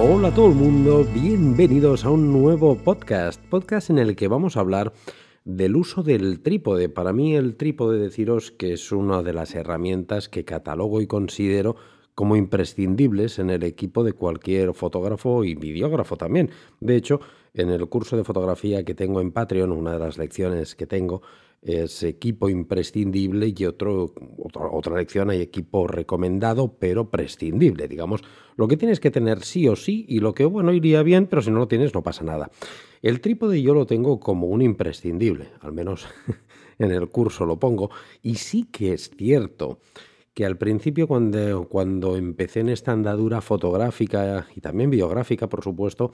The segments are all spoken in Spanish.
Hola a todo el mundo, bienvenidos a un nuevo podcast, podcast en el que vamos a hablar del uso del trípode. Para mí el trípode, deciros que es una de las herramientas que catalogo y considero como imprescindibles en el equipo de cualquier fotógrafo y videógrafo también. De hecho, en el curso de fotografía que tengo en Patreon, una de las lecciones que tengo es equipo imprescindible y otro, otra, otra lección hay equipo recomendado pero prescindible. Digamos, lo que tienes que tener sí o sí y lo que, bueno, iría bien, pero si no lo tienes no pasa nada. El trípode yo lo tengo como un imprescindible, al menos en el curso lo pongo, y sí que es cierto que al principio cuando, cuando empecé en esta andadura fotográfica y también biográfica, por supuesto,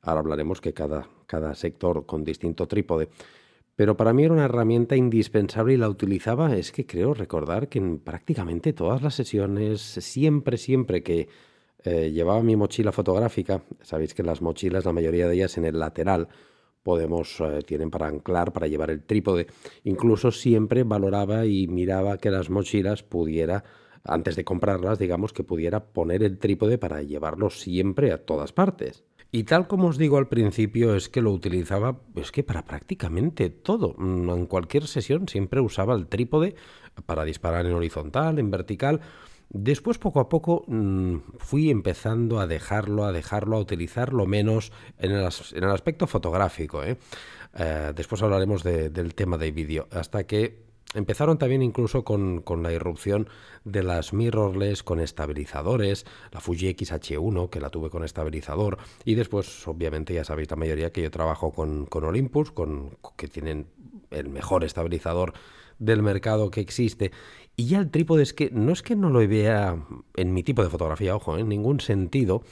ahora hablaremos que cada, cada sector con distinto trípode, pero para mí era una herramienta indispensable y la utilizaba, es que creo recordar que en prácticamente todas las sesiones, siempre, siempre que eh, llevaba mi mochila fotográfica, sabéis que las mochilas, la mayoría de ellas en el lateral, podemos, eh, tienen para anclar, para llevar el trípode. Incluso siempre valoraba y miraba que las mochilas pudiera, antes de comprarlas, digamos, que pudiera poner el trípode para llevarlo siempre a todas partes. Y tal como os digo al principio, es que lo utilizaba, es que para prácticamente todo. Mm, en cualquier sesión siempre usaba el trípode para disparar en horizontal, en vertical. Después, poco a poco, mm, fui empezando a dejarlo, a dejarlo, a utilizarlo menos en el, en el aspecto fotográfico. ¿eh? Eh, después hablaremos del tema de vídeo. Hasta que Empezaron también incluso con, con, la irrupción de las mirrorless con estabilizadores, la Fuji X-H1 que la tuve con estabilizador y después obviamente ya sabéis la mayoría que yo trabajo con, con Olympus, con, que tienen el mejor estabilizador del mercado que existe. Y ya el trípode es que no es que no lo vea en mi tipo de fotografía, ojo, en ningún sentido,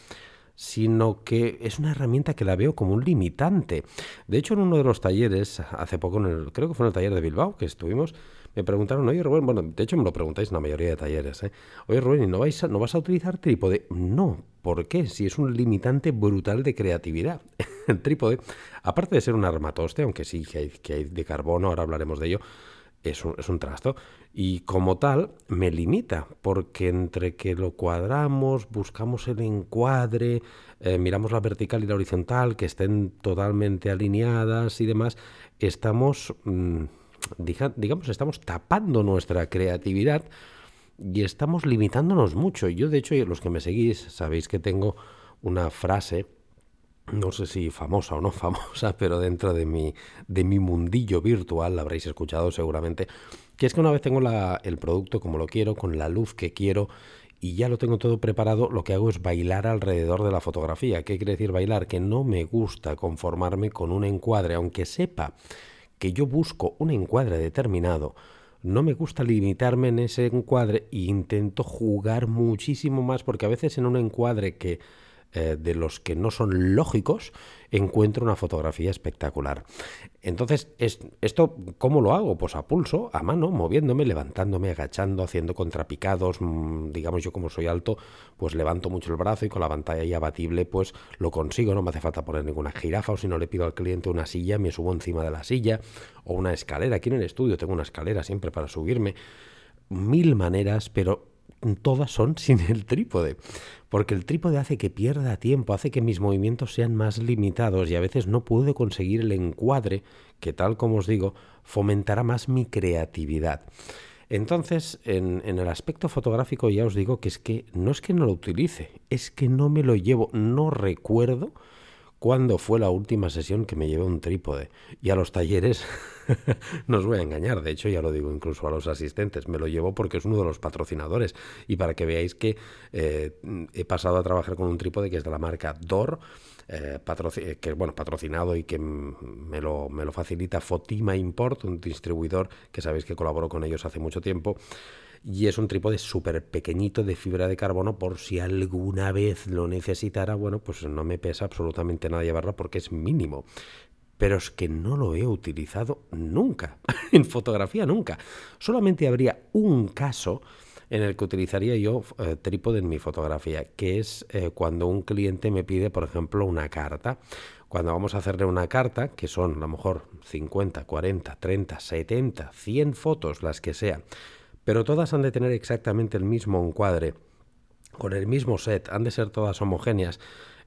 sino que es una herramienta que la veo como un limitante. De hecho, en uno de los talleres, hace poco, en el, creo que fue en el taller de Bilbao que estuvimos, me preguntaron, oye Rubén, bueno, de hecho me lo preguntáis en la mayoría de talleres, ¿eh? oye Rubén, ¿y no, vais no vas a utilizar trípode? No, ¿por qué? Si es un limitante brutal de creatividad. el trípode, aparte de ser un armatoste, aunque sí que hay, que hay de carbono, ahora hablaremos de ello, es un, es un trasto y como tal me limita porque entre que lo cuadramos, buscamos el encuadre, eh, miramos la vertical y la horizontal, que estén totalmente alineadas y demás, estamos, digamos, estamos tapando nuestra creatividad y estamos limitándonos mucho. Yo, de hecho, los que me seguís, sabéis que tengo una frase no sé si famosa o no famosa, pero dentro de mi, de mi mundillo virtual, la habréis escuchado seguramente, que es que una vez tengo el producto como lo quiero, con la luz que quiero y ya lo tengo todo preparado, lo que hago es bailar alrededor de la fotografía. ¿Qué quiere decir bailar? Que no me gusta conformarme con un encuadre, aunque sepa que yo busco un encuadre determinado, no me gusta limitarme en ese encuadre e intento jugar muchísimo más porque a veces en un encuadre que eh, de los que no son lógicos, encuentro una fotografía espectacular. Entonces, ¿esto cómo lo hago? Pues a pulso, a mano, moviéndome, levantándome, agachando, haciendo contrapicados. Mm, digamos, yo como soy alto, pues levanto mucho el brazo y con la pantalla abatible, pues lo consigo. No me hace falta poner ninguna jirafa o si no le pido al cliente una silla, me subo encima de la silla o una escalera. Aquí en el estudio tengo una escalera siempre para subirme. Mil maneras, pero todas son sin el trípode, porque el trípode hace que pierda tiempo, hace que mis movimientos sean más limitados y a veces no puedo conseguir el encuadre que tal como os digo fomentará más mi creatividad. Entonces, en, el aspecto fotográfico ya os digo que es que no es que no lo utilice, es que no me lo llevo, no recuerdo cuándo fue la última sesión que me llevé un trípode. Y a los talleres, no os voy a engañar, de hecho ya lo digo incluso a los asistentes, me lo llevo porque es uno de los patrocinadores. Y para que veáis que eh, he pasado a trabajar con un trípode que es de la marca DOR. Eh, que es bueno, patrocinado y que me lo, me lo facilita Fotima Import, un distribuidor que sabéis que colaboró con ellos hace mucho tiempo y es un trípode súper pequeñito de fibra de carbono por si alguna vez lo necesitara, bueno, pues no me pesa absolutamente nada llevarlo porque es mínimo. Pero es que no lo he utilizado nunca, en fotografía nunca. Solamente habría un caso en el que utilizaría yo eh, trípode en mi fotografía, que es eh, cuando un cliente me pide, por ejemplo, una carta. Cuando vamos a hacerle una carta, que son a lo mejor 50, 40, 30, 70, 100 fotos, las que sean, pero todas han de tener exactamente el mismo encuadre, con el mismo set, han de ser todas homogéneas.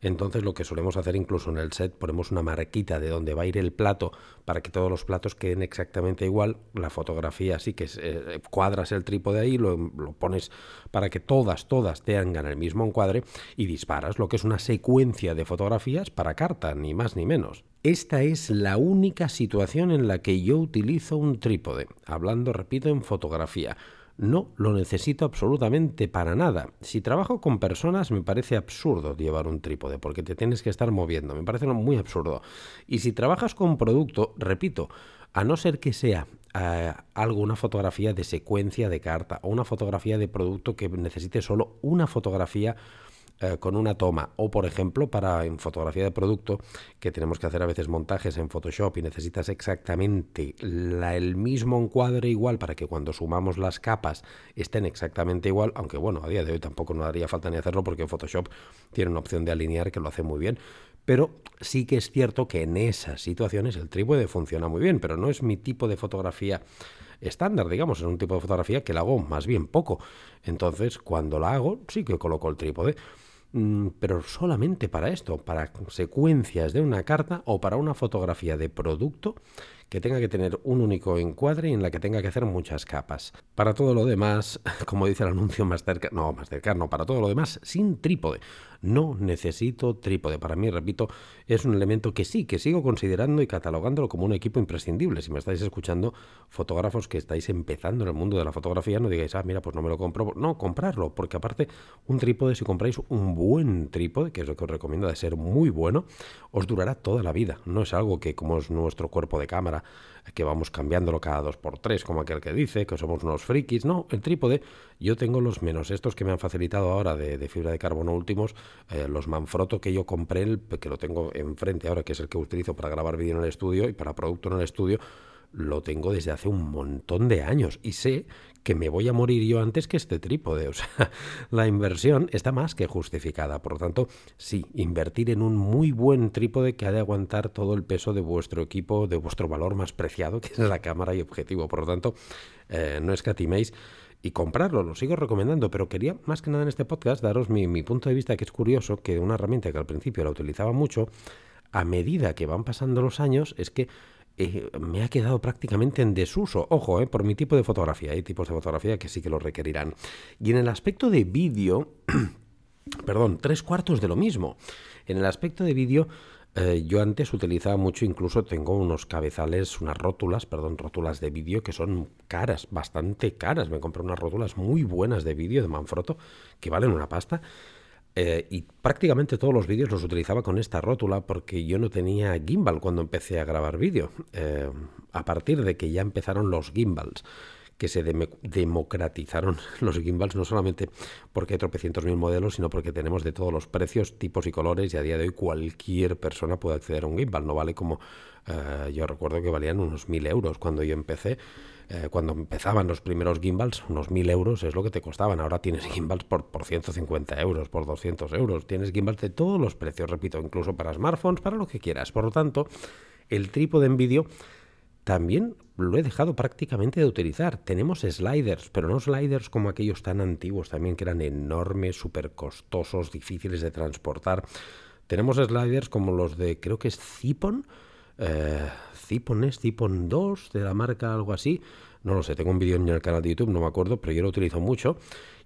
Entonces lo que solemos hacer incluso en el set, ponemos una marquita de donde va a ir el plato para que todos los platos queden exactamente igual. La fotografía así que eh, cuadras el trípode ahí, lo, lo, pones para que todas, todas tengan el mismo encuadre y disparas lo que es una secuencia de fotografías para carta, ni más ni menos. Esta es la única situación en la que yo utilizo un trípode, hablando, repito, en fotografía. No lo necesito absolutamente para nada. Si trabajo con personas me parece absurdo llevar un trípode porque te tienes que estar moviendo. Me parece muy absurdo. Y si trabajas con producto, repito, a no ser que sea eh, algo, una fotografía de secuencia de carta o una fotografía de producto que necesite solo una fotografía eh, con una toma o por ejemplo para en fotografía de producto que tenemos que hacer a veces montajes en Photoshop y necesitas exactamente el mismo encuadre igual para que cuando sumamos las capas estén exactamente igual, aunque bueno, a día de hoy tampoco no haría falta ni hacerlo porque Photoshop tiene una opción de alinear que lo hace muy bien, pero sí que es cierto que en esas situaciones el trípode funciona muy bien, pero no es mi tipo de fotografía estándar, digamos, es un tipo de fotografía que la hago más bien poco. Entonces, cuando la hago, sí que coloco el trípode. Mm, pero solamente para esto, para secuencias de una carta o para una fotografía de producto que tenga que tener un único encuadre y en la que tenga que hacer muchas capas. Para todo lo demás, como dice el anuncio más cercano, no, más cercano, para todo lo demás, sin trípode. No necesito trípode. Para mí, repito, es un elemento que sí, que sigo considerando y catalogándolo como un equipo imprescindible. Si me estáis escuchando, fotógrafos que estáis empezando en el mundo de la fotografía, no digáis, ah, mira, pues no me lo compro. No, comprarlo, porque aparte, un trípode, si compráis un buen trípode, que es lo que os recomiendo de ser muy bueno, os durará toda la vida. No es algo que, como es nuestro cuerpo de cámara, que vamos cambiándolo cada dos por tres, como aquel que dice, que somos unos frikis. No, el trípode, yo tengo los menos, estos que me han facilitado ahora de, fibra de carbono últimos, eh, los Manfrotto que yo compré, el, que lo tengo enfrente ahora, que es el que utilizo para grabar vídeo en el estudio y para producto en el estudio, lo tengo desde hace un montón de años y sé que me voy a morir yo antes que este trípode. O sea, la inversión está más que justificada. Por lo tanto, sí, invertir en un muy buen trípode que ha de aguantar todo el peso de vuestro equipo, de vuestro valor más preciado, que es la cámara y objetivo. Por lo tanto, eh, no escatiméis y comprarlo, lo sigo recomendando, pero quería más que nada en este podcast daros mi, mi punto de vista, que es curioso que una herramienta que al principio la utilizaba mucho, a medida que van pasando los años, es que eh, me ha quedado prácticamente en desuso. Ojo, eh, por mi tipo de fotografía. Hay tipos de fotografía que sí que lo requerirán. Y en el aspecto de vídeo, perdón, tres cuartos de lo mismo. En el aspecto de vídeo, eh, yo antes utilizaba mucho, incluso tengo unos cabezales, unas rótulas, perdón, rótulas de vídeo que son caras, bastante caras. Me compré unas rótulas muy buenas de vídeo de Manfrotto que valen una pasta. Eh, y prácticamente todos los vídeos los utilizaba con esta rótula porque yo no tenía gimbal cuando empecé a grabar vídeo. Eh, a partir de que ya empezaron los gimbals, que se democratizaron los gimbals, no solamente porque hay tropecientos mil modelos, sino porque tenemos de todos los precios, tipos y colores, y a día de hoy cualquier persona puede acceder a un gimbal. No vale como eh, yo recuerdo que valían unos mil euros cuando yo empecé. Eh, cuando empezaban los primeros gimbals, unos 1000 euros es lo que te costaban. Ahora tienes gimbals por, por 150 euros, por 200 euros. Tienes gimbals de todos los precios, repito, incluso para smartphones, para lo que quieras. Por lo tanto, el trípode en vídeo también lo he dejado prácticamente de utilizar. Tenemos sliders, pero no sliders como aquellos tan antiguos también, que eran enormes, súper costosos, difíciles de transportar. Tenemos sliders como los de, creo que es Zipon, eh, Zipon es Zipon 2 de la marca algo así. No lo sé, tengo un vídeo en el canal de YouTube, no me acuerdo, pero yo lo utilizo mucho.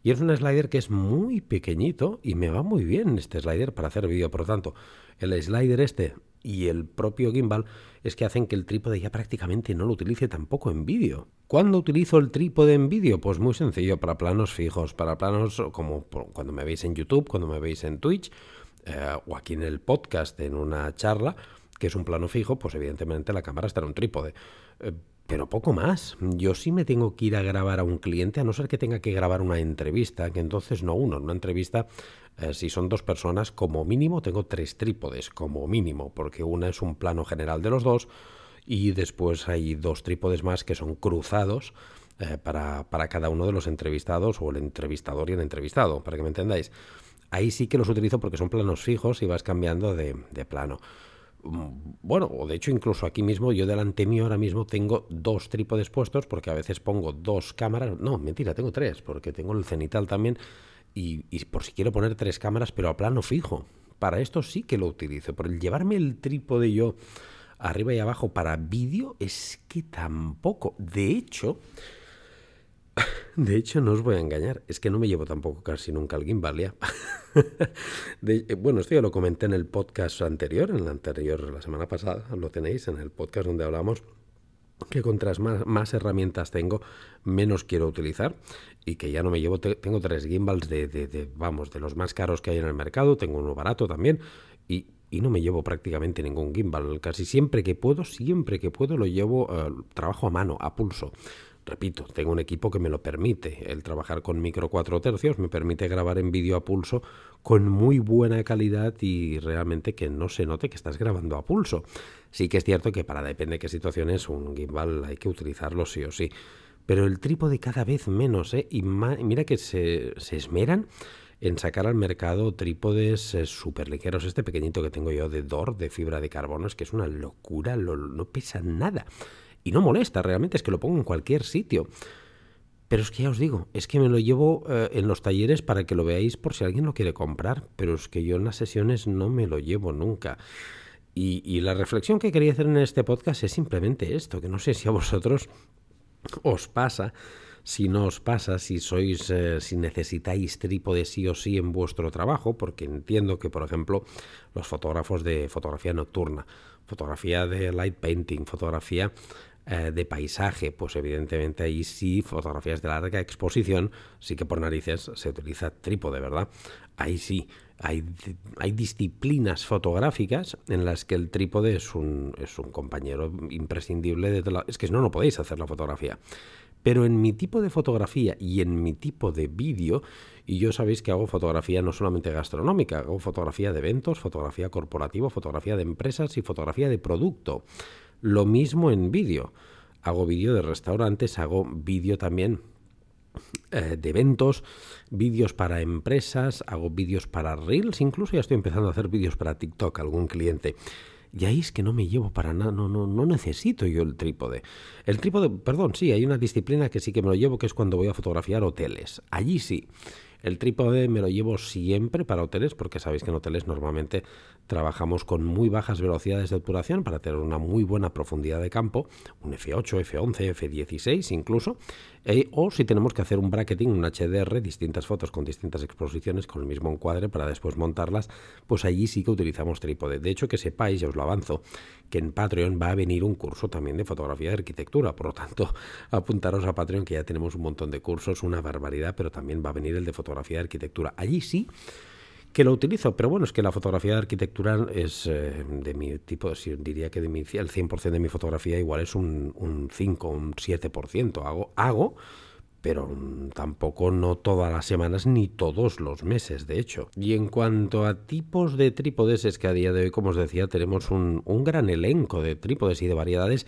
Y es un slider que es muy pequeñito y me va muy bien este slider para hacer vídeo. Por lo tanto, el slider este y el propio gimbal es que hacen que el trípode ya prácticamente no lo utilice tampoco en vídeo. ¿Cuándo utilizo el trípode en vídeo? Pues muy sencillo, para planos fijos, para planos como cuando me veis en YouTube, cuando me veis en Twitch eh, o aquí en el podcast en una charla que es un plano fijo, pues evidentemente la cámara estará en un trípode. Eh, pero poco más. Yo sí me tengo que ir a grabar a un cliente, a no ser que tenga que grabar una entrevista, que entonces no uno. En una entrevista, eh, si son dos personas, como mínimo tengo tres trípodes, como mínimo, porque una es un plano general de los dos y después hay dos trípodes más que son cruzados. Eh, para, cada uno de los entrevistados o el entrevistador y el entrevistado, para que me entendáis. Ahí sí que los utilizo porque son planos fijos y vas cambiando de, de plano. Mm, bueno, o de hecho incluso aquí mismo, yo delante mío ahora mismo tengo dos trípodes puestos porque a veces pongo dos cámaras, no, mentira, tengo tres, porque tengo el cenital también y, por si quiero poner tres cámaras, pero a plano fijo, para esto sí que lo utilizo. Por el llevarme el trípode yo arriba y abajo para vídeo es que tampoco. De hecho, de hecho no os voy a engañar, es que no me llevo tampoco casi nunca el gimbal ya. Eh, bueno, esto ya lo comenté en el podcast anterior, en el anterior, la semana pasada, lo tenéis en el podcast donde hablamos que contras más, herramientas tengo, menos quiero utilizar y que ya no me llevo, tengo tres gimbals de, de, vamos, de los más caros que hay en el mercado, tengo uno barato también y, no me llevo prácticamente ningún gimbal, casi siempre que puedo, siempre que puedo lo llevo, uh, trabajo a mano, a pulso. Repito, tengo un equipo que me lo permite. El trabajar con micro 4 tercios me permite grabar en vídeo a pulso con muy buena calidad y realmente que no se note que estás grabando a pulso. Sí que es cierto que para depende de qué situaciones un gimbal hay que utilizarlo sí o sí. Pero el trípode cada vez menos, ¿eh? Y mira que se, se esmeran en sacar al mercado trípodes eh, súper ligeros. Este pequeñito que tengo yo de DOR, de fibra de carbono, es que es una locura, no pesa nada. Y no molesta, realmente es que lo pongo en cualquier sitio. Pero es que ya os digo, es que me lo llevo eh, en los talleres para que lo veáis por si alguien lo quiere comprar, pero es que yo en las sesiones no me lo llevo nunca. Y, la reflexión que quería hacer en este podcast es simplemente esto, que no sé si a vosotros os pasa, si no os pasa, si sois, eh, si necesitáis trípode sí o sí en vuestro trabajo, porque entiendo que, por ejemplo, los fotógrafos de fotografía nocturna, fotografía de light painting, fotografía eh, de paisaje, pues evidentemente ahí sí, fotografías de larga exposición, sí que por narices se utiliza trípode, ¿verdad? Ahí sí, hay, hay disciplinas fotográficas en las que el trípode es un, es un compañero imprescindible de la... Es que no, no podéis hacer la fotografía. Pero en mi tipo de fotografía y en mi tipo de vídeo, y yo sabéis que hago fotografía no solamente gastronómica, hago fotografía de eventos, fotografía corporativa, fotografía de empresas y fotografía de producto. Lo mismo en vídeo. Hago vídeo de restaurantes, hago vídeo también eh, de eventos, vídeos para empresas, hago vídeos para Reels, incluso ya estoy empezando a hacer vídeos para TikTok, algún cliente. Y ahí es que no me llevo para nada, no, no, no necesito yo el trípode. El trípode, perdón, sí, hay una disciplina que sí que me lo llevo, que es cuando voy a fotografiar hoteles. Allí sí. El trípode me lo llevo siempre para hoteles porque sabéis que en hoteles normalmente trabajamos con muy bajas velocidades de obturación para tener una muy buena profundidad de campo, un F8, F11, F16 incluso, eh, o si tenemos que hacer un bracketing, un HDR, distintas fotos con distintas exposiciones con el mismo encuadre para después montarlas, pues allí sí que utilizamos trípode. De hecho, que sepáis, ya os lo avanzo, que en Patreon va a venir un curso también de fotografía de arquitectura, por lo tanto, apuntaros a Patreon que ya tenemos un montón de cursos, una barbaridad, pero también va a venir el de fotografía fotografía de arquitectura. Allí sí que lo utilizo, pero bueno, es que la fotografía de arquitectura es eh, de mi tipo, diría que de mi, el 100% de mi fotografía igual es un, un 5, un 7%. Hago, hago, pero tampoco no todas las semanas ni todos los meses, de hecho. Y en cuanto a tipos de trípodes, es que a día de hoy, como os decía, tenemos un, un gran elenco de trípodes y de variedades,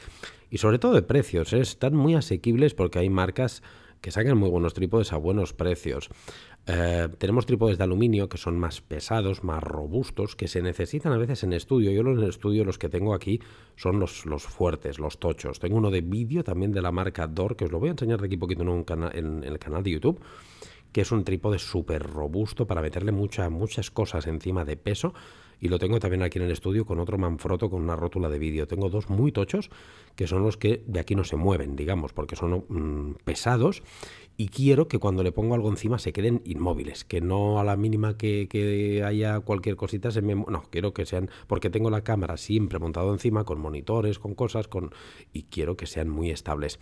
y sobre todo de precios, ¿eh? están muy asequibles porque hay marcas que sacan muy buenos trípodes a buenos precios. Eh, tenemos trípodes de aluminio que son más pesados, más robustos, que se necesitan a veces en estudio. Yo en el estudio los que tengo aquí son los, los fuertes, los tochos. Tengo uno de vídeo también de la marca Dor, que os lo voy a enseñar de aquí poquito en, un en, el canal de YouTube, que es un trípode súper robusto para meterle mucha, muchas cosas encima de peso y lo tengo también aquí en el estudio con otro Manfrotto con una rótula de vídeo. Tengo dos muy tochos que son los que de aquí no se mueven, digamos, porque son mm, pesados y quiero que cuando le pongo algo encima se queden inmóviles, que no a la mínima que, que haya cualquier cosita se me... No, quiero que sean... porque tengo la cámara siempre montado encima con monitores, con cosas, con... y quiero que sean muy estables.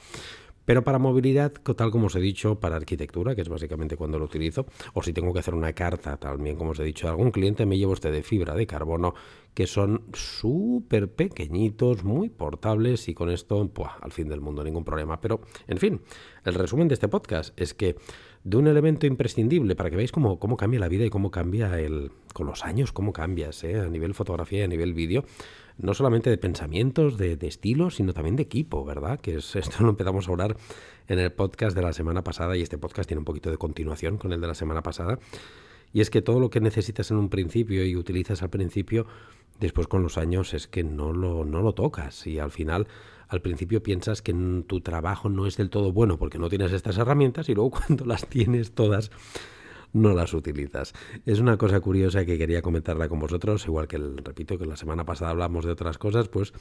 Pero para movilidad, tal como os he dicho, para arquitectura, que es básicamente cuando lo utilizo, o si tengo que hacer una carta, también como os he dicho, a algún cliente me llevo este de fibra de carbono, que son súper pequeñitos, muy portables y con esto, pues, al fin del mundo, ningún problema. Pero, en fin, el resumen de este podcast es que de un elemento imprescindible para que veáis cómo, cómo cambia la vida y cómo cambia el, con los años, cómo cambias ¿eh? a nivel fotografía y a nivel vídeo, no solamente de pensamientos, de, de estilo, sino también de equipo, ¿verdad? Que es, esto lo empezamos a hablar en el podcast de la semana pasada y este podcast tiene un poquito de continuación con el de la semana pasada. Y es que todo lo que necesitas en un principio y utilizas al principio, después con los años es que no lo, no lo tocas y al final al principio piensas que tu trabajo no es del todo bueno porque no tienes estas herramientas y luego cuando las tienes todas no las utilizas. Es una cosa curiosa que quería comentarla con vosotros, igual que, repito, que la semana pasada hablamos de otras cosas, pues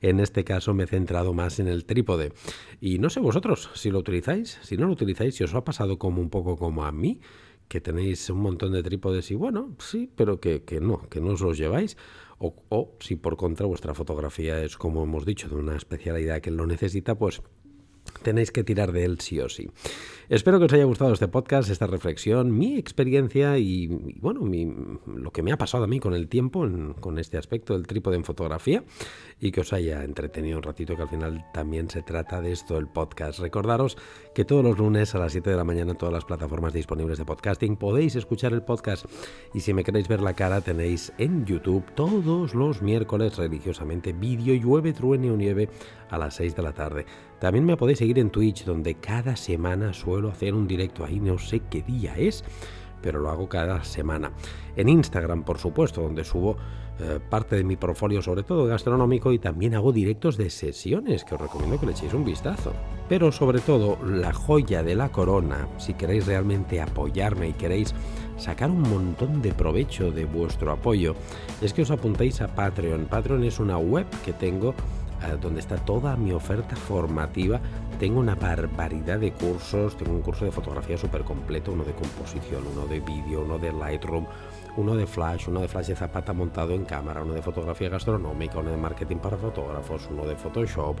en este caso me he centrado más en el trípode. Y no sé vosotros si lo utilizáis, si no lo utilizáis, si os ha pasado como un poco como a mí, que tenéis un montón de trípodes y bueno, sí, pero que, que no, que no os los lleváis. O, o si por contra vuestra fotografía es, como hemos dicho, de una especialidad que lo necesita, pues tenéis que tirar de él sí o sí. Espero que os haya gustado este podcast, esta reflexión, mi experiencia y, bueno, lo que me ha pasado a mí con el tiempo con este aspecto del trípode en fotografía y que os haya entretenido un ratito, que al final también se trata de esto el podcast. Recordaros que todos los lunes a las 7 de la mañana en todas las plataformas disponibles de podcasting podéis escuchar el podcast y si me queréis ver la cara tenéis en YouTube todos los miércoles religiosamente vídeo llueve, truene o nieve a las 6 de la tarde. También me podéis seguir en Twitch donde cada semana suelo hacer un directo ahí, no sé qué día es, pero lo hago cada semana. En Instagram, por supuesto, donde subo eh, parte de mi portfolio, sobre todo gastronómico, y también hago directos de sesiones, que os recomiendo que le echéis un vistazo. Pero sobre todo, la joya de la corona, si queréis realmente apoyarme y queréis sacar un montón de provecho de vuestro apoyo, es que os apuntéis a Patreon. Patreon es una web que tengo donde está toda mi oferta formativa. Tengo una barbaridad de cursos, tengo un curso de fotografía súper completo, uno de composición, uno de vídeo, uno de Lightroom, uno de Flash, uno de Flash de Zapata montado en cámara, uno de fotografía gastronómica, uno de marketing para fotógrafos, uno de Photoshop.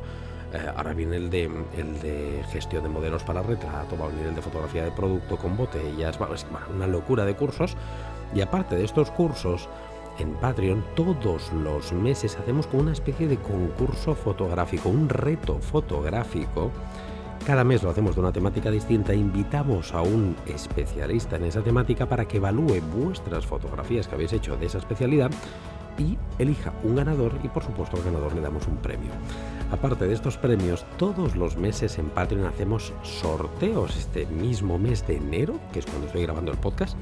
Eh, ahora viene el de, el de gestión de modelos para retrato, va a venir el de fotografía de producto con botellas, va, es una locura de cursos. Y aparte de estos cursos, en Patreon todos los meses hacemos como una especie de concurso fotográfico, un reto fotográfico. Cada mes lo hacemos de una temática distinta, invitamos a un especialista en esa temática para que evalúe vuestras fotografías que habéis hecho de esa especialidad y elija un ganador y por supuesto al ganador le damos un premio. Aparte de estos premios, todos los meses en Patreon hacemos sorteos. Este mismo mes de enero, que es cuando estoy grabando el podcast,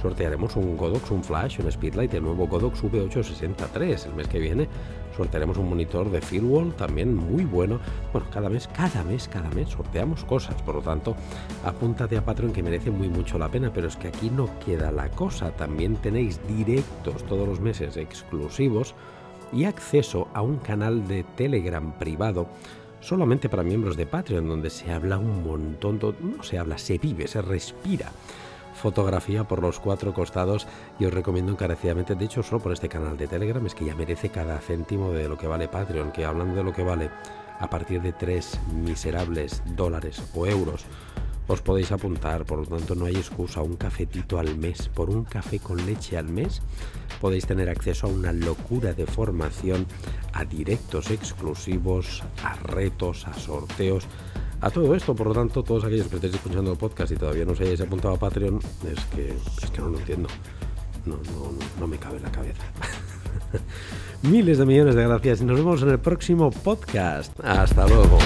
sortearemos un Godox, un Flash, un Speedlight, el nuevo Godox V863. El mes que viene sortearemos un monitor de Fieldwall también muy bueno. Bueno, cada mes, cada mes, cada mes sorteamos cosas. Por lo tanto, apúntate a Patreon que merece muy mucho la pena. Pero es que aquí no queda la cosa. También tenéis directos todos los meses exclusivos y acceso a un canal de Telegram privado solamente para miembros de Patreon, donde se habla un montón, no se habla, se vive, se respira fotografía por los cuatro costados y os recomiendo encarecidamente, de hecho solo por este canal de Telegram, es que ya merece cada céntimo de lo que vale Patreon, que hablando de lo que vale a partir de tres miserables dólares o euros, os podéis apuntar, por lo tanto no hay excusa, un cafetito al mes, por un café con leche al mes, podéis tener acceso a una locura de formación, a directos exclusivos, a retos, a sorteos, a todo esto, por lo tanto, todos aquellos que estéis escuchando el podcast y todavía no os hayáis apuntado a Patreon, es que, es que no lo entiendo. No, no, no me cabe en la cabeza. Miles de millones de gracias y nos vemos en el próximo podcast. Hasta luego.